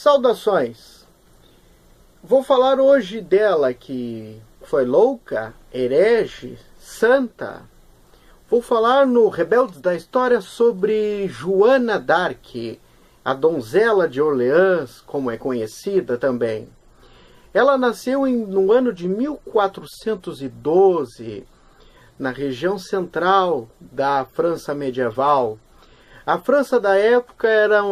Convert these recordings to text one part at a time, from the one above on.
Saudações! Vou falar hoje dela que foi louca, herege, santa. Vou falar no Rebeldes da História sobre Joana d'Arc, a donzela de Orleans, como é conhecida também. Ela nasceu em, no ano de 1412, na região central da França medieval. A França da época era,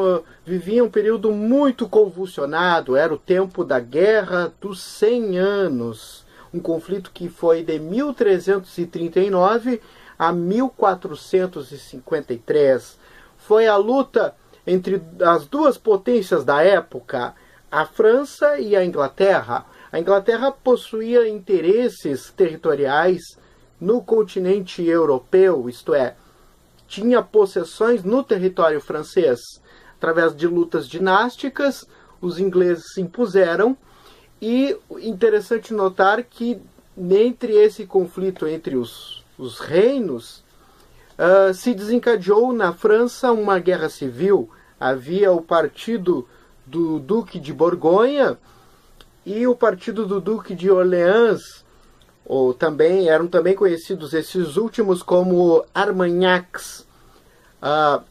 vivia um período muito convulsionado, era o tempo da Guerra dos Cem Anos, um conflito que foi de 1339 a 1453. Foi a luta entre as duas potências da época, a França e a Inglaterra. A Inglaterra possuía interesses territoriais no continente europeu, isto é, tinha possessões no território francês. Através de lutas dinásticas, os ingleses se impuseram e interessante notar que entre esse conflito entre os, os reinos uh, se desencadeou na França uma guerra civil. Havia o partido do Duque de Borgonha e o partido do Duque de Orleans, ou também eram também conhecidos esses últimos como Armagnacs. Ah,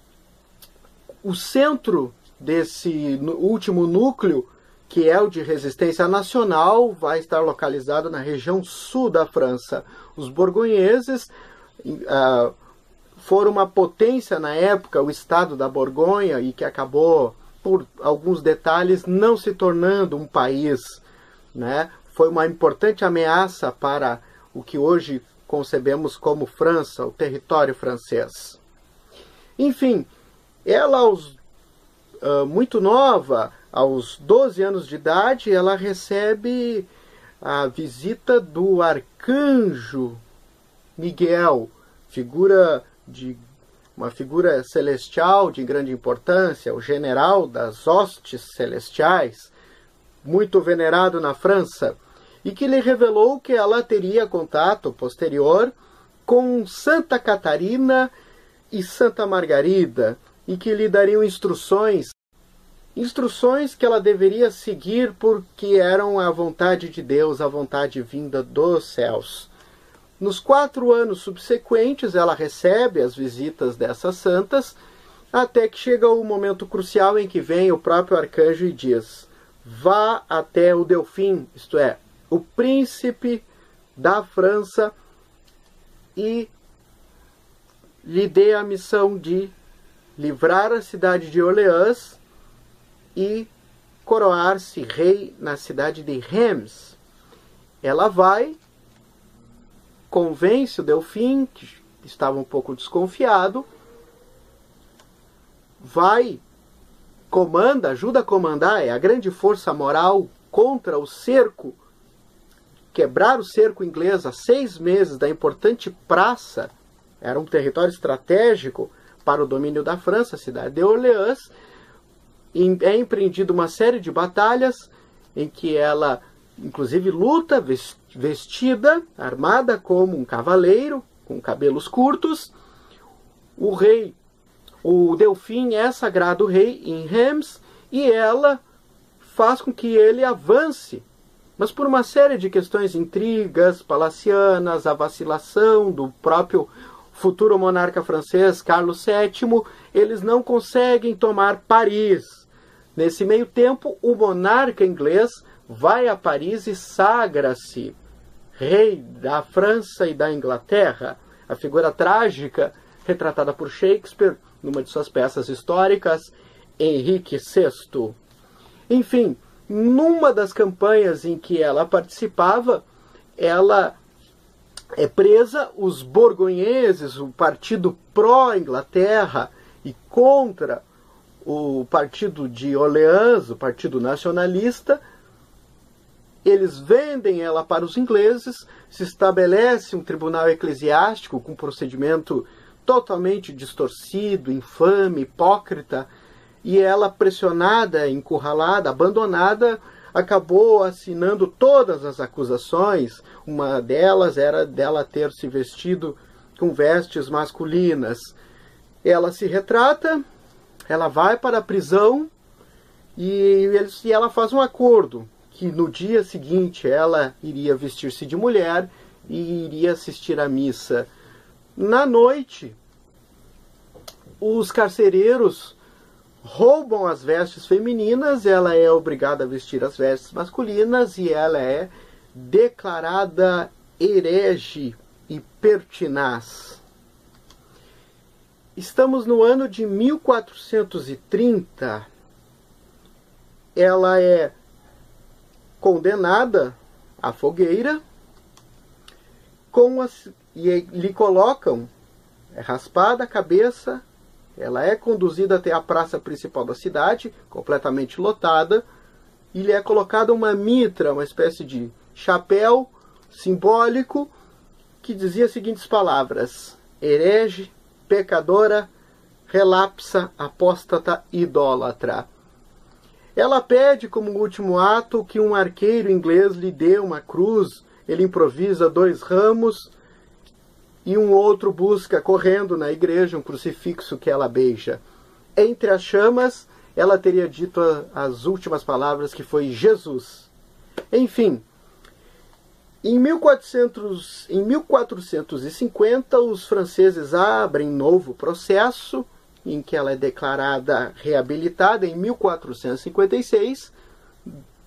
o centro desse último núcleo, que é o de resistência nacional, vai estar localizado na região sul da França. Os borgonheses ah, foram uma potência na época, o estado da Borgonha, e que acabou, por alguns detalhes, não se tornando um país. Né? Foi uma importante ameaça para o que hoje concebemos como França, o território francês. Enfim, ela, aos, uh, muito nova, aos 12 anos de idade, ela recebe a visita do arcanjo Miguel, figura de uma figura celestial de grande importância, o general das hostes celestiais, muito venerado na França e que lhe revelou que ela teria contato posterior com Santa Catarina e Santa Margarida e que lhe dariam instruções, instruções que ela deveria seguir porque eram a vontade de Deus, a vontade vinda dos céus. Nos quatro anos subsequentes, ela recebe as visitas dessas santas, até que chega o momento crucial em que vem o próprio arcanjo e diz: Vá até o Delfim, isto é, o príncipe da França e lhe dê a missão de livrar a cidade de Orleans e coroar-se rei na cidade de Reims. Ela vai, convence o Delfim, que estava um pouco desconfiado, vai, comanda, ajuda a comandar, é a grande força moral contra o cerco quebrar o cerco inglês a seis meses da importante praça, era um território estratégico para o domínio da França, a cidade de Orleans, é empreendida uma série de batalhas em que ela, inclusive, luta vestida, armada como um cavaleiro, com cabelos curtos. O rei, o Delfim é sagrado rei em Reims e ela faz com que ele avance mas por uma série de questões intrigas palacianas, a vacilação do próprio futuro monarca francês Carlos VII, eles não conseguem tomar Paris. Nesse meio tempo, o monarca inglês vai a Paris e sagra-se rei da França e da Inglaterra, a figura trágica retratada por Shakespeare numa de suas peças históricas, Henrique VI. Enfim, numa das campanhas em que ela participava, ela é presa, os borgonheses, o partido pró-Inglaterra e contra o partido de Orleans, o partido nacionalista, eles vendem ela para os ingleses, se estabelece um tribunal eclesiástico com procedimento totalmente distorcido, infame, hipócrita, e ela, pressionada, encurralada, abandonada, acabou assinando todas as acusações. Uma delas era dela ter se vestido com vestes masculinas. Ela se retrata, ela vai para a prisão e e ela faz um acordo que no dia seguinte ela iria vestir-se de mulher e iria assistir à missa. Na noite, os carcereiros roubam as vestes femininas, ela é obrigada a vestir as vestes masculinas e ela é declarada herege e pertinaz. Estamos no ano de 1430. Ela é condenada à fogueira com as, e lhe colocam é raspada a cabeça, ela é conduzida até a praça principal da cidade, completamente lotada, e lhe é colocada uma mitra, uma espécie de chapéu simbólico que dizia as seguintes palavras: herege, pecadora, relapsa, apóstata, idólatra. Ela pede como último ato que um arqueiro inglês lhe dê uma cruz. Ele improvisa dois ramos e um outro busca correndo na igreja um crucifixo que ela beija. Entre as chamas, ela teria dito as últimas palavras que foi Jesus. Enfim, em, 1400, em 1450, os franceses abrem novo processo em que ela é declarada reabilitada em 1456.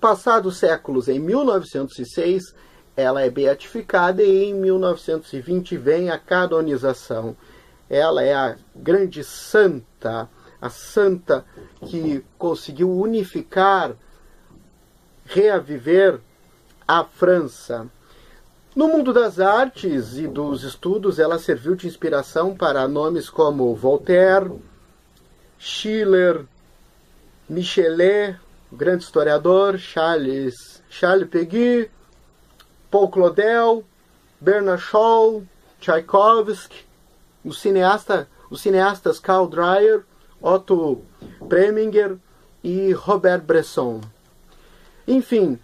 Passados séculos, em 1906, ela é beatificada e em 1920 vem a canonização. Ela é a grande santa, a santa que conseguiu unificar, reaviver a França. No mundo das artes e dos estudos, ela serviu de inspiração para nomes como Voltaire, Schiller, Michelet, o grande historiador, Charles, Charles Peguy, Paul Claudel, Bernard Shaw, Tchaikovsky, o cineasta, os cineastas Karl Dreyer, Otto Preminger e Robert Bresson. Enfim,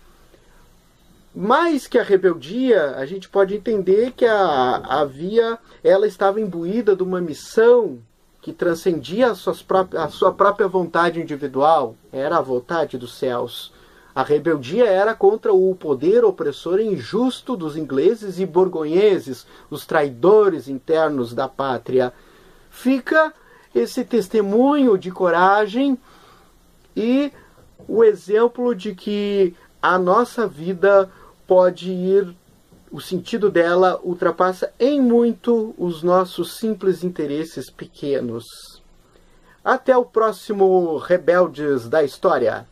mais que a rebeldia, a gente pode entender que a, havia, ela estava imbuída de uma missão que transcendia a, suas a sua própria vontade individual, era a vontade dos céus. A rebeldia era contra o poder opressor injusto dos ingleses e borgonheses, os traidores internos da pátria. Fica esse testemunho de coragem e o exemplo de que a nossa vida pode ir, o sentido dela ultrapassa em muito os nossos simples interesses pequenos. Até o próximo Rebeldes da História.